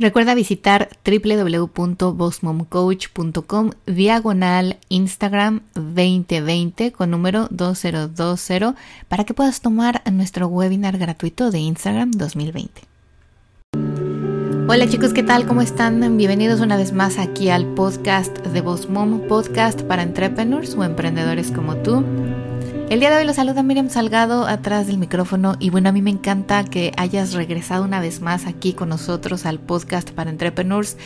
Recuerda visitar www.bossmomcoach.com diagonal Instagram 2020 con número 2020 para que puedas tomar nuestro webinar gratuito de Instagram 2020. Hola chicos, ¿qué tal? ¿Cómo están? Bienvenidos una vez más aquí al podcast de Boss Mom, podcast para entrepreneurs o emprendedores como tú. El día de hoy los saluda Miriam Salgado atrás del micrófono y bueno, a mí me encanta que hayas regresado una vez más aquí con nosotros al podcast para entrepreneurs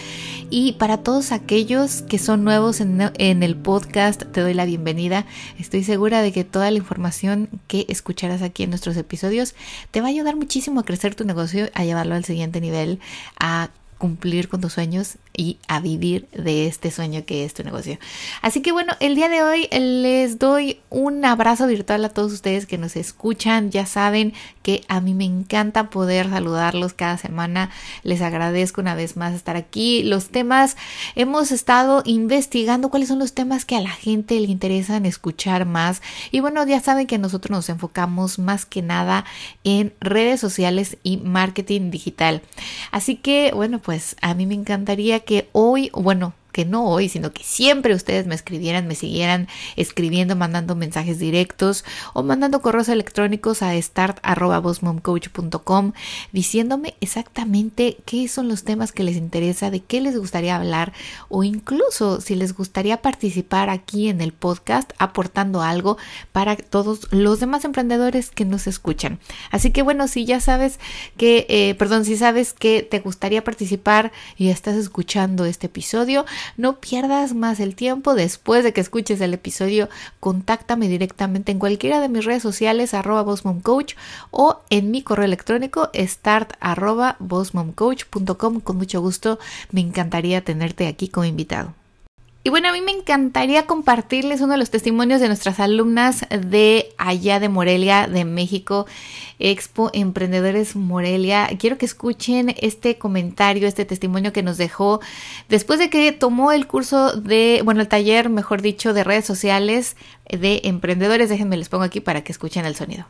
y para todos aquellos que son nuevos en, el podcast te doy la bienvenida. Estoy segura de que toda la información que escucharás aquí en nuestros episodios te va a ayudar muchísimo a crecer tu negocio, a llevarlo al siguiente nivel, a cumplir con tus sueños y a vivir de este sueño que es tu negocio. Así que bueno, el día de hoy les doy un abrazo virtual a todos ustedes que nos escuchan. Ya saben que a mí me encanta poder saludarlos cada semana. Les agradezco una vez más estar aquí. Los temas, hemos estado investigando cuáles son los temas que a la gente le interesan escuchar más. Y bueno, ya saben que nosotros nos enfocamos más que nada en redes sociales y marketing digital. Así que bueno, pues a mí me encantaría que hoy, bueno, que no hoy, sino que siempre ustedes me escribieran, me siguieran escribiendo, mandando mensajes directos o mandando correos electrónicos a start.bossmomcoach.com diciéndome exactamente qué son los temas que les interesa, de qué les gustaría hablar o incluso si les gustaría participar aquí en el podcast aportando algo para todos los demás emprendedores que nos escuchan. Así que bueno, si ya sabes que, eh, perdón, si sabes que te gustaría participar y estás escuchando este episodio, no pierdas más el tiempo después de que escuches el episodio. Contáctame directamente en cualquiera de mis redes sociales arroba Coach o en mi correo electrónico start arroba Con mucho gusto me encantaría tenerte aquí como invitado. Y bueno, a mí me encantaría compartirles uno de los testimonios de nuestras alumnas de allá de Morelia, de México, Expo Emprendedores Morelia. Quiero que escuchen este comentario, este testimonio que nos dejó después de que tomó el curso de, bueno, el taller, mejor dicho, de redes sociales de emprendedores. Déjenme les pongo aquí para que escuchen el sonido.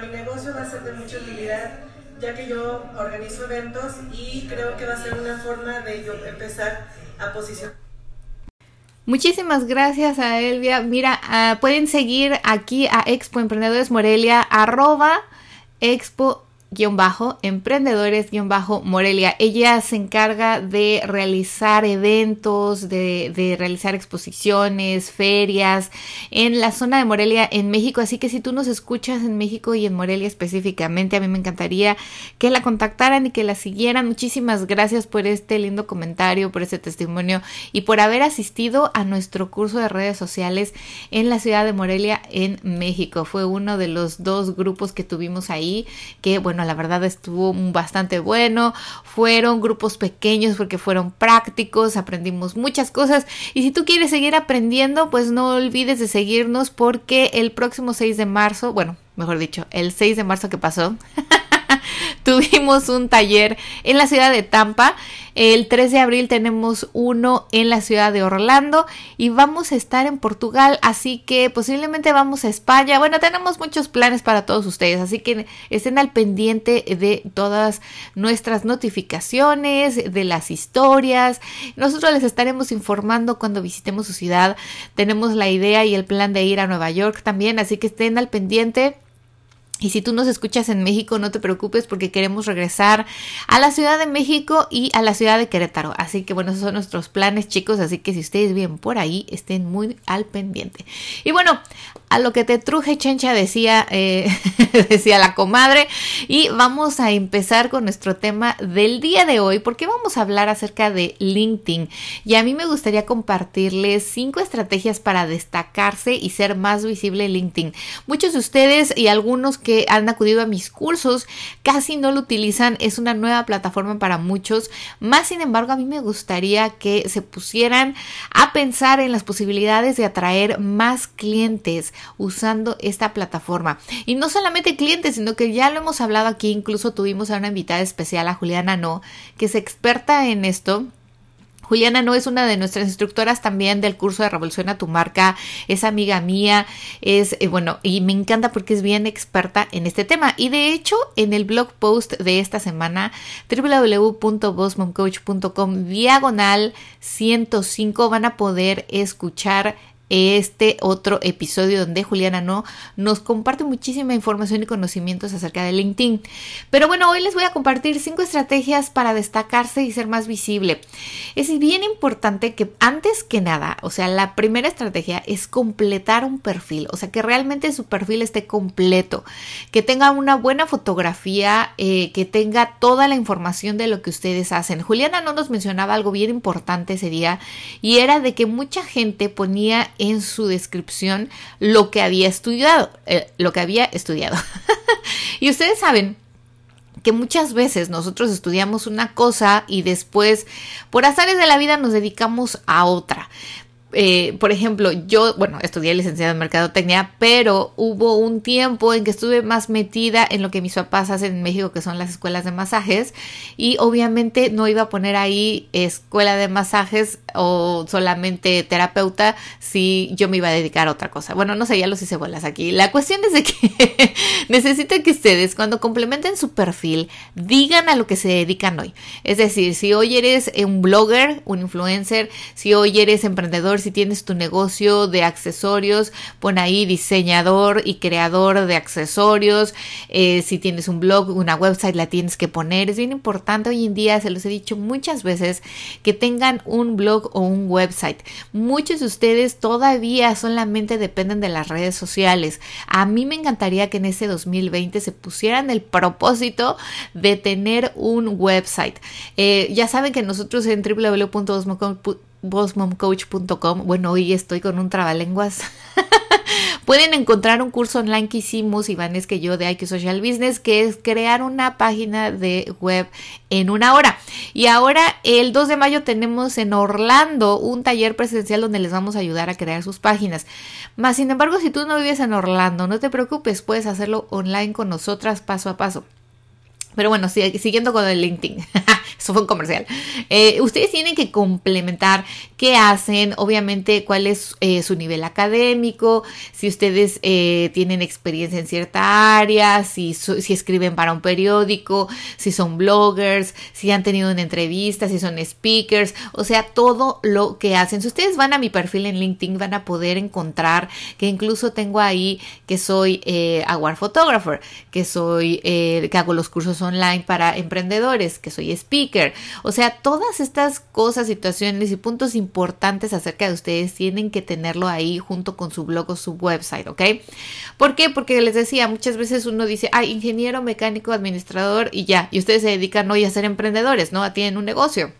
Mi negocio va a ser de mucha utilidad, ya que yo organizo eventos y creo que va a ser una forma de yo empezar a posicionar. Muchísimas gracias a Elvia. Mira, uh, pueden seguir aquí a Expo Emprendedores Morelia, arroba Expo bajo emprendedores bajo Morelia. Ella se encarga de realizar eventos, de, de, realizar exposiciones, ferias en la zona de Morelia en México. Así que si tú nos escuchas en México y en Morelia específicamente, a mí me encantaría que la contactaran y que la siguieran. Muchísimas gracias por este lindo comentario, por este testimonio y por haber asistido a nuestro curso de redes sociales en la ciudad de Morelia en México. Fue uno de los dos grupos que tuvimos ahí que, bueno, la verdad estuvo bastante bueno. Fueron grupos pequeños porque fueron prácticos, aprendimos muchas cosas. Y si tú quieres seguir aprendiendo, pues no olvides de seguirnos porque el próximo 6 de marzo, bueno, mejor dicho, el 6 de marzo que pasó, tuvimos un taller en la ciudad de Tampa. El 3 de abril tenemos uno en la ciudad de Orlando y vamos a estar en Portugal, así que posiblemente vamos a España. Bueno, tenemos muchos planes para todos ustedes, así que estén al pendiente de todas nuestras notificaciones, de las historias. Nosotros les estaremos informando cuando visitemos su ciudad. Tenemos la idea y el plan de ir a Nueva York también, así que estén al pendiente. Y si tú nos escuchas en México, no te preocupes porque queremos regresar a la Ciudad de México y a la ciudad de Querétaro. Así que bueno, esos son nuestros planes chicos, así que si ustedes vienen por ahí, estén muy al pendiente. Y bueno, a lo que te truje chencha decía, eh, decía la comadre. Y vamos a empezar con nuestro tema del día de hoy porque vamos a hablar acerca de LinkedIn. Y a mí me gustaría compartirles cinco estrategias para destacarse y ser más visible en LinkedIn. Muchos de ustedes y algunos que han acudido a mis cursos casi no lo utilizan, es una nueva plataforma para muchos, más sin embargo a mí me gustaría que se pusieran a pensar en las posibilidades de atraer más clientes usando esta plataforma. Y no solamente clientes, sino que ya lo hemos hablado aquí, incluso tuvimos a una invitada especial, a Juliana No, que es experta en esto Juliana no es una de nuestras instructoras también del curso de Revoluciona tu marca, es amiga mía, es eh, bueno, y me encanta porque es bien experta en este tema. Y de hecho, en el blog post de esta semana, www.bossmomcoach.com diagonal 105 van a poder escuchar este otro episodio donde Juliana no nos comparte muchísima información y conocimientos acerca de LinkedIn. Pero bueno, hoy les voy a compartir cinco estrategias para destacarse y ser más visible. Es bien importante que antes que nada, o sea, la primera estrategia es completar un perfil, o sea, que realmente su perfil esté completo, que tenga una buena fotografía, eh, que tenga toda la información de lo que ustedes hacen. Juliana no nos mencionaba algo bien importante ese día y era de que mucha gente ponía en su descripción lo que había estudiado, eh, lo que había estudiado. y ustedes saben que muchas veces nosotros estudiamos una cosa y después, por azares de la vida, nos dedicamos a otra. Eh, por ejemplo, yo, bueno, estudié licenciado en mercadotecnia, pero hubo un tiempo en que estuve más metida en lo que mis papás hacen en México, que son las escuelas de masajes, y obviamente no iba a poner ahí escuela de masajes o solamente terapeuta si yo me iba a dedicar a otra cosa. Bueno, no sé, ya los hice bolas aquí. La cuestión es de que necesito que ustedes, cuando complementen su perfil, digan a lo que se dedican hoy. Es decir, si hoy eres un blogger, un influencer, si hoy eres emprendedor, si tienes tu negocio de accesorios, pon ahí diseñador y creador de accesorios. Eh, si tienes un blog, una website, la tienes que poner. Es bien importante hoy en día, se los he dicho muchas veces, que tengan un blog o un website. Muchos de ustedes todavía solamente dependen de las redes sociales. A mí me encantaría que en ese 2020 se pusieran el propósito de tener un website. Eh, ya saben que nosotros en www.osmocom.com bossmomcoach.com. Bueno, hoy estoy con un trabalenguas. Pueden encontrar un curso online que hicimos, Iván, es que yo de IQ Social Business, que es crear una página de web en una hora. Y ahora, el 2 de mayo, tenemos en Orlando un taller presencial donde les vamos a ayudar a crear sus páginas. Más sin embargo, si tú no vives en Orlando, no te preocupes, puedes hacerlo online con nosotras paso a paso. Pero bueno, siguiendo con el LinkedIn. Eso fue un comercial. Eh, ustedes tienen que complementar qué hacen, obviamente cuál es eh, su nivel académico, si ustedes eh, tienen experiencia en cierta área, si, escriben para un periódico, si son bloggers, si han tenido una entrevista, si son speakers, o sea, todo lo que hacen. Si ustedes van a mi perfil en LinkedIn van a poder encontrar que incluso tengo ahí que soy award photographer, que soy, que hago los cursos online para emprendedores, que soy speaker o sea, todas estas cosas, situaciones y puntos importantes acerca de ustedes tienen que tenerlo ahí junto con su blog o su website, ¿ok? ¿Por qué? Porque les decía, muchas veces uno dice, ay, ingeniero, mecánico, administrador y ya, y ustedes se dedican hoy a ser emprendedores, ¿no? Tienen un negocio.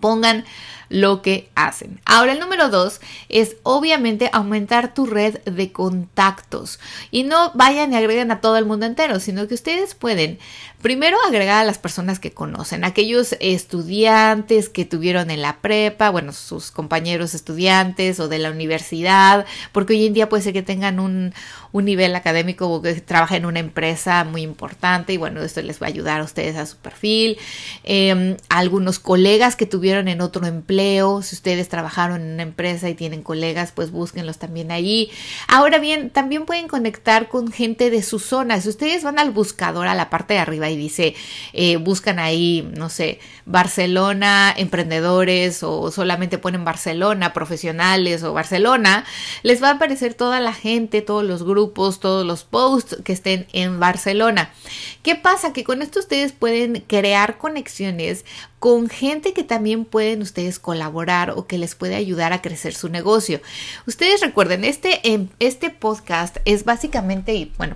Pongan lo que hacen. Ahora el número dos es obviamente aumentar tu red de contactos y no vayan y agreguen a todo el mundo entero, sino que ustedes pueden primero agregar a las personas que conocen, aquellos estudiantes que tuvieron en la prepa, bueno, sus compañeros estudiantes o de la universidad, porque hoy en día puede ser que tengan un, un nivel académico o que trabajen en una empresa muy importante y bueno, esto les va a ayudar a ustedes a su perfil. Em, algunos colegas que tuvieron en otro empleo, si ustedes trabajaron en una empresa y tienen colegas, pues búsquenlos también ahí. Ahora bien, también pueden conectar con gente de su zona. Si ustedes van al buscador a la parte de arriba y dice, eh, buscan ahí, no sé, Barcelona, emprendedores o solamente ponen Barcelona, profesionales o Barcelona, les va a aparecer toda la gente, todos los grupos, todos los posts que estén en Barcelona. ¿Qué pasa? Que con esto ustedes pueden crear conexiones con gente que también pueden ustedes colaborar o que les puede ayudar a crecer su negocio. Ustedes recuerden, este, em, este podcast es básicamente, y bueno,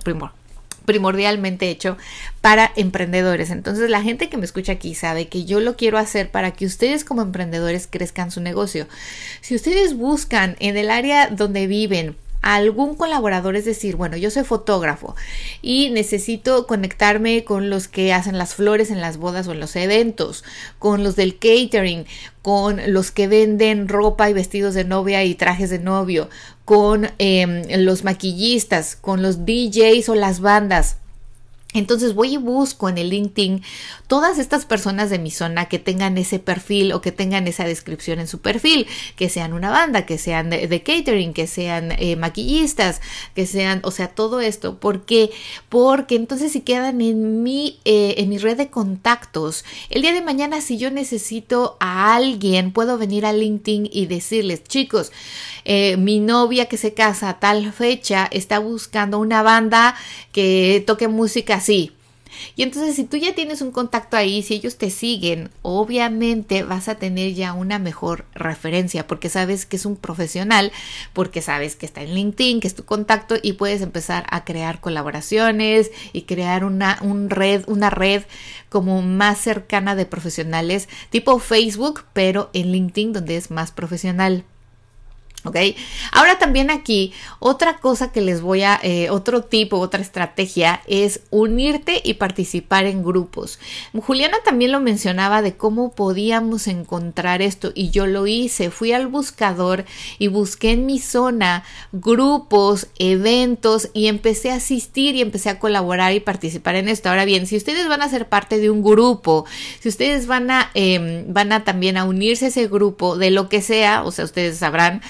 primordialmente hecho para emprendedores. Entonces la gente que me escucha aquí sabe que yo lo quiero hacer para que ustedes como emprendedores crezcan su negocio. Si ustedes buscan en el área donde viven, a algún colaborador, es decir, bueno, yo soy fotógrafo y necesito conectarme con los que hacen las flores en las bodas o en los eventos, con los del catering, con los que venden ropa y vestidos de novia y trajes de novio, con em, los maquillistas, con los DJs o las bandas. Entonces voy y busco en el LinkedIn todas estas personas de mi zona que tengan ese perfil o que tengan esa descripción en su perfil, que sean una banda, que sean de, catering, que sean eh, maquillistas, que sean, o sea, todo esto. ¿Por qué? Porque entonces si quedan en mi, eh, en mi red de contactos, el día de mañana si yo necesito a alguien, puedo venir a LinkedIn y decirles, chicos, eh, mi novia que se casa a tal fecha está buscando una banda que toque música así. Y entonces si tú ya tienes un contacto ahí, si ellos te siguen, obviamente vas a tener ya una mejor referencia porque sabes que es un profesional, porque sabes que está en LinkedIn, que es tu contacto y puedes empezar a crear colaboraciones y crear una un red, una red como más cercana de profesionales, tipo Facebook, pero en LinkedIn donde es más profesional. ¿Ok? Ahora también aquí, otra cosa que les voy a, eh, otro tipo, otra estrategia es unirte y participar en grupos. Juliana también lo mencionaba de cómo podíamos encontrar esto y yo lo hice. Fui al buscador y busqué en mi zona grupos, eventos y empecé a asistir y empecé a colaborar y participar en esto. Ahora bien, si ustedes van a ser parte de un grupo, si ustedes van a, em, van a también a unirse a ese grupo de lo que sea, o sea, ustedes sabrán,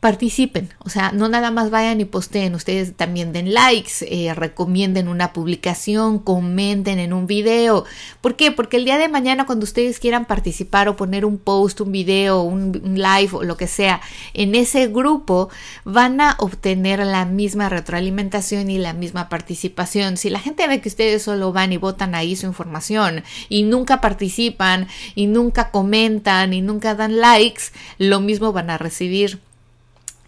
participen, o sea, no nada más vayan y posteen, ustedes también den likes, eh, recomienden una publicación, comenten en un video. ¿Por qué? Porque el día de mañana cuando ustedes quieran participar o poner un post, un video, un, un live o lo que sea en ese grupo, van a obtener la misma retroalimentación y la misma participación. Si la gente ve que ustedes solo van y votan ahí su información y nunca participan y nunca comentan y nunca dan likes, lo mismo van a recibir.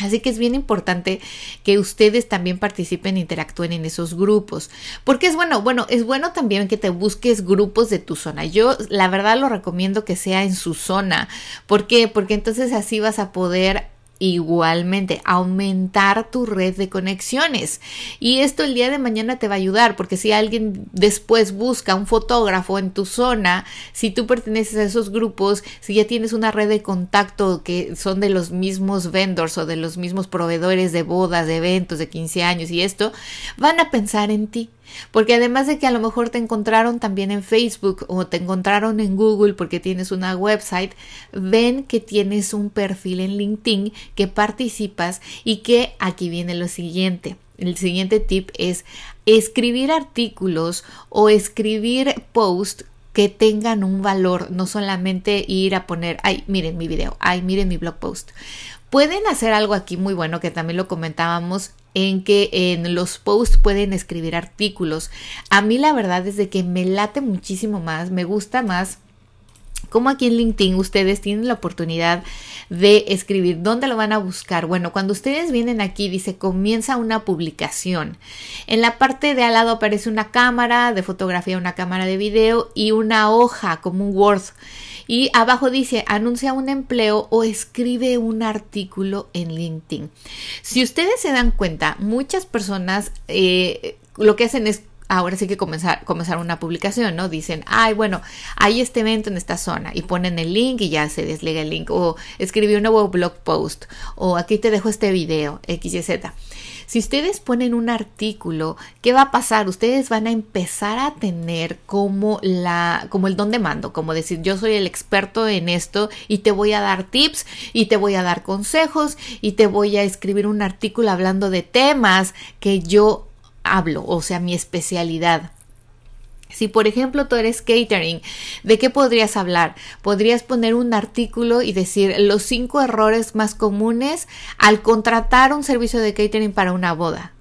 Así que es bien importante que ustedes también participen e interactúen en esos grupos. Porque es bueno, bueno, es bueno también que te busques grupos de tu zona. Yo la verdad lo recomiendo que sea en su zona. ¿Por qué? Porque entonces así vas a poder igualmente aumentar tu red de conexiones. Y esto el día de mañana te va a ayudar porque si alguien después busca un fotógrafo en tu zona, si tú perteneces a esos grupos, si ya tienes una red de contacto que son de los mismos vendors o de los mismos proveedores de bodas, de eventos, de 15 años y esto, van a pensar en ti. Porque además de que a lo mejor te encontraron también en Facebook o te encontraron en Google porque tienes una website, ven que tienes un perfil en LinkedIn, que participas y que aquí viene lo siguiente. El siguiente tip es escribir artículos o escribir posts que tengan un valor, no solamente ir a poner, ay, miren mi video, ay, miren mi blog post. Pueden hacer algo aquí muy bueno que también lo comentábamos en que en los posts pueden escribir artículos. A mí la verdad es de que me late muchísimo más, me gusta más como aquí en LinkedIn ustedes tienen la oportunidad de escribir. ¿Dónde lo van a buscar? Bueno, cuando ustedes vienen aquí dice comienza una publicación. En la parte de al lado aparece una cámara de fotografía, una cámara de video y una hoja como un Word. Y abajo dice, anuncia un empleo o escribe un artículo en LinkedIn. Si ustedes se dan cuenta, muchas personas eh, lo que hacen es ahora sí que comenzar, comenzar una publicación, ¿no? Dicen, ay, bueno, hay este evento en esta zona y ponen el link y ya se desliega el link. O escribí un nuevo blog post. O aquí te dejo este video, X y Z. Si ustedes ponen un artículo, ¿qué va a pasar? Ustedes van a empezar a tener como la como el don de mando, como decir, yo soy el experto en esto y te voy a dar tips y te voy a dar consejos y te voy a escribir un artículo hablando de temas que yo hablo, o sea, mi especialidad. Si por ejemplo tú eres catering, ¿de qué podrías hablar? Podrías poner un artículo y decir los cinco errores más comunes al contratar un servicio de catering para una boda.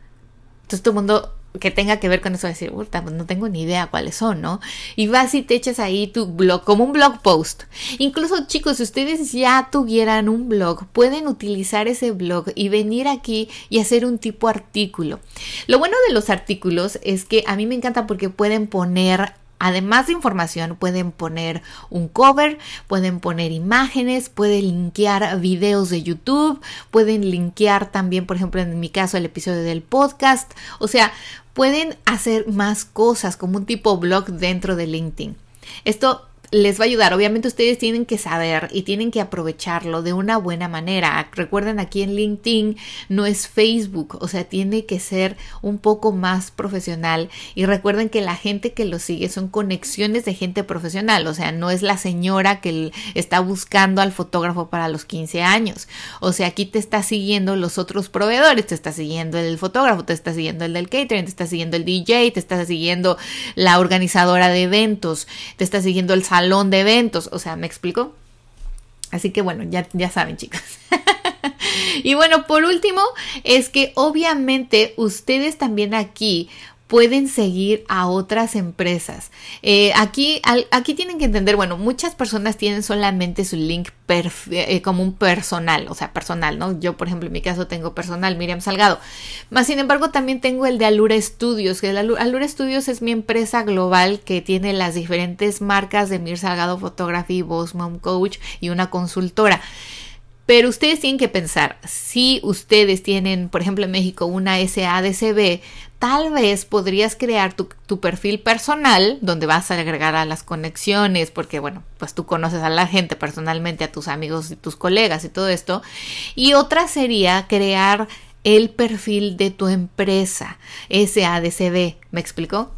Entonces todo el mundo que tenga que ver con eso, decir, pues no tengo ni idea cuáles son, ¿no? Y vas y te echas ahí tu blog, como un blog post. Incluso chicos, si ustedes ya tuvieran un blog, pueden utilizar ese blog y venir aquí y hacer un tipo artículo. Lo bueno de los artículos es que a mí me encanta porque pueden poner además de información, pueden poner un cover, pueden poner imágenes, pueden linkear videos de YouTube, pueden linkear también, por ejemplo, en mi caso, el episodio del podcast. O sea, pueden hacer más cosas como un tipo blog dentro de LinkedIn. Esto les va a ayudar. Obviamente ustedes tienen que saber y tienen que aprovecharlo de una buena manera. Recuerden aquí en LinkedIn no es Facebook, o sea, tiene que ser un poco más profesional y recuerden que la gente que lo sigue son conexiones de gente profesional, o sea, no es la señora que está buscando al fotógrafo para los 15 años. O sea, aquí te está siguiendo los otros proveedores, te está siguiendo el fotógrafo, te está siguiendo el del catering, te está siguiendo el DJ, te está siguiendo la organizadora de eventos, te está siguiendo el salón salón de eventos. O sea, ¿me explico? Así que bueno, ya, ya saben chicos. y bueno, por último, es que obviamente ustedes también aquí pueden seguir a otras empresas. Eh, aquí, aquí tienen que entender, bueno, muchas personas tienen solamente su link eh, como un personal, o sea, personal, ¿no? Yo, por ejemplo, en mi caso tengo personal, Miriam Salgado. Más sin embargo, también tengo el de Alura Studios, que Alura Studios es mi empresa global que tiene las diferentes marcas de Mir Salgado Photography, Boss Mom Coach y una consultora. Pero ustedes tienen que pensar, si ustedes tienen, por ejemplo, en México una SADCB, tal vez podrías crear tu, perfil personal donde vas a agregar a las conexiones, porque bueno, pues tú conoces a la gente personalmente, a tus amigos y tus colegas y todo esto. Y otra sería crear el perfil de tu empresa, SADCB, ¿me explicó?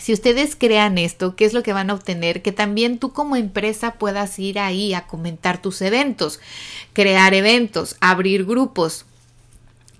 Si ustedes crean esto, ¿qué es lo que van a obtener? Que también tú como empresa puedas ir ahí a comentar tus eventos, crear eventos, abrir grupos,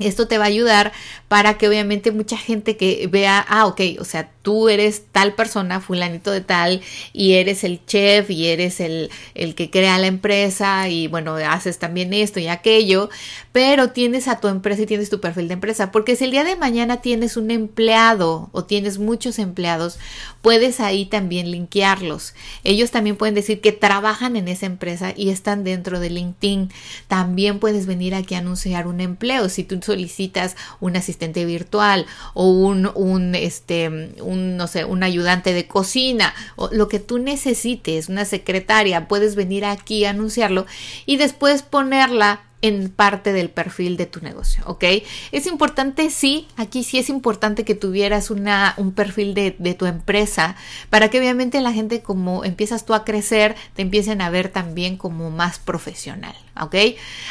esto te va a ayudar para que obviamente mucha gente que vea, ah, ok, o sea, tú eres tal persona, fulanito de tal, y eres el chef y eres el, el que crea la empresa y bueno, haces también esto y aquello, pero tienes a tu empresa y tienes tu perfil de empresa, porque si el día de mañana tienes un empleado o tienes muchos empleados, puedes ahí también linkearlos. Ellos también pueden decir que trabajan en esa empresa y están dentro de LinkedIn. También puedes venir aquí a anunciar un empleo si tú solicitas un asistente virtual o un, un este, un, no sé, un ayudante de cocina o lo que tú necesites, una secretaria, puedes venir aquí a anunciarlo y después ponerla en parte del perfil de tu negocio, ¿ok? Es importante, sí, aquí sí es importante que tuvieras una, un perfil de, de, tu empresa para que obviamente la gente como empiezas tú a crecer, te empiecen a ver también como más profesional, ¿ok?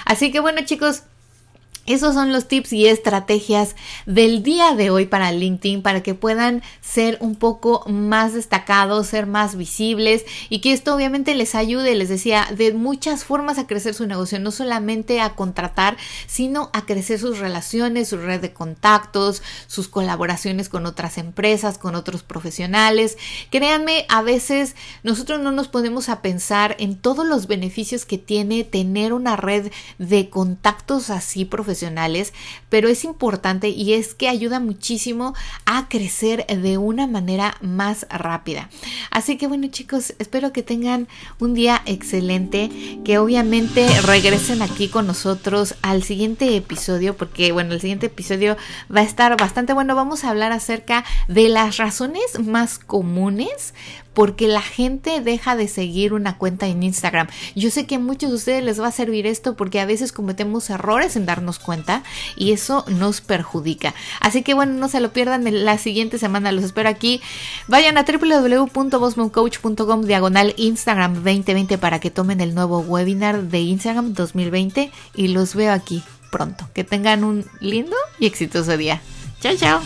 Así que bueno chicos, esos son los tips y estrategias del día de hoy para LinkedIn para que puedan ser un poco más destacados, ser más visibles y que esto obviamente les ayude, les decía, de muchas formas a crecer su negocio, no solamente a contratar, sino a crecer sus relaciones, su red de contactos, sus colaboraciones con otras empresas, con otros profesionales. Créanme, a veces nosotros no nos podemos a pensar en todos los beneficios que tiene tener una red de contactos así pero es importante y es que ayuda muchísimo a crecer de una manera más rápida. Así que bueno chicos, espero que tengan un día excelente, que obviamente regresen aquí con nosotros al siguiente episodio, porque bueno, el siguiente episodio va a estar bastante bueno. Vamos a hablar acerca de las razones más comunes porque la gente deja de seguir una cuenta en Instagram. Yo sé que a muchos de ustedes les va a servir esto porque a veces cometemos errores en darnos cuenta y eso nos perjudica. Así que bueno, no se lo pierdan la siguiente semana, los espero aquí. Vayan a www.bosmoncoach.com diagonal Instagram 2020 para que tomen el nuevo webinar de Instagram 2020 y los veo aquí pronto. Que tengan un lindo y exitoso día. Chao, chao.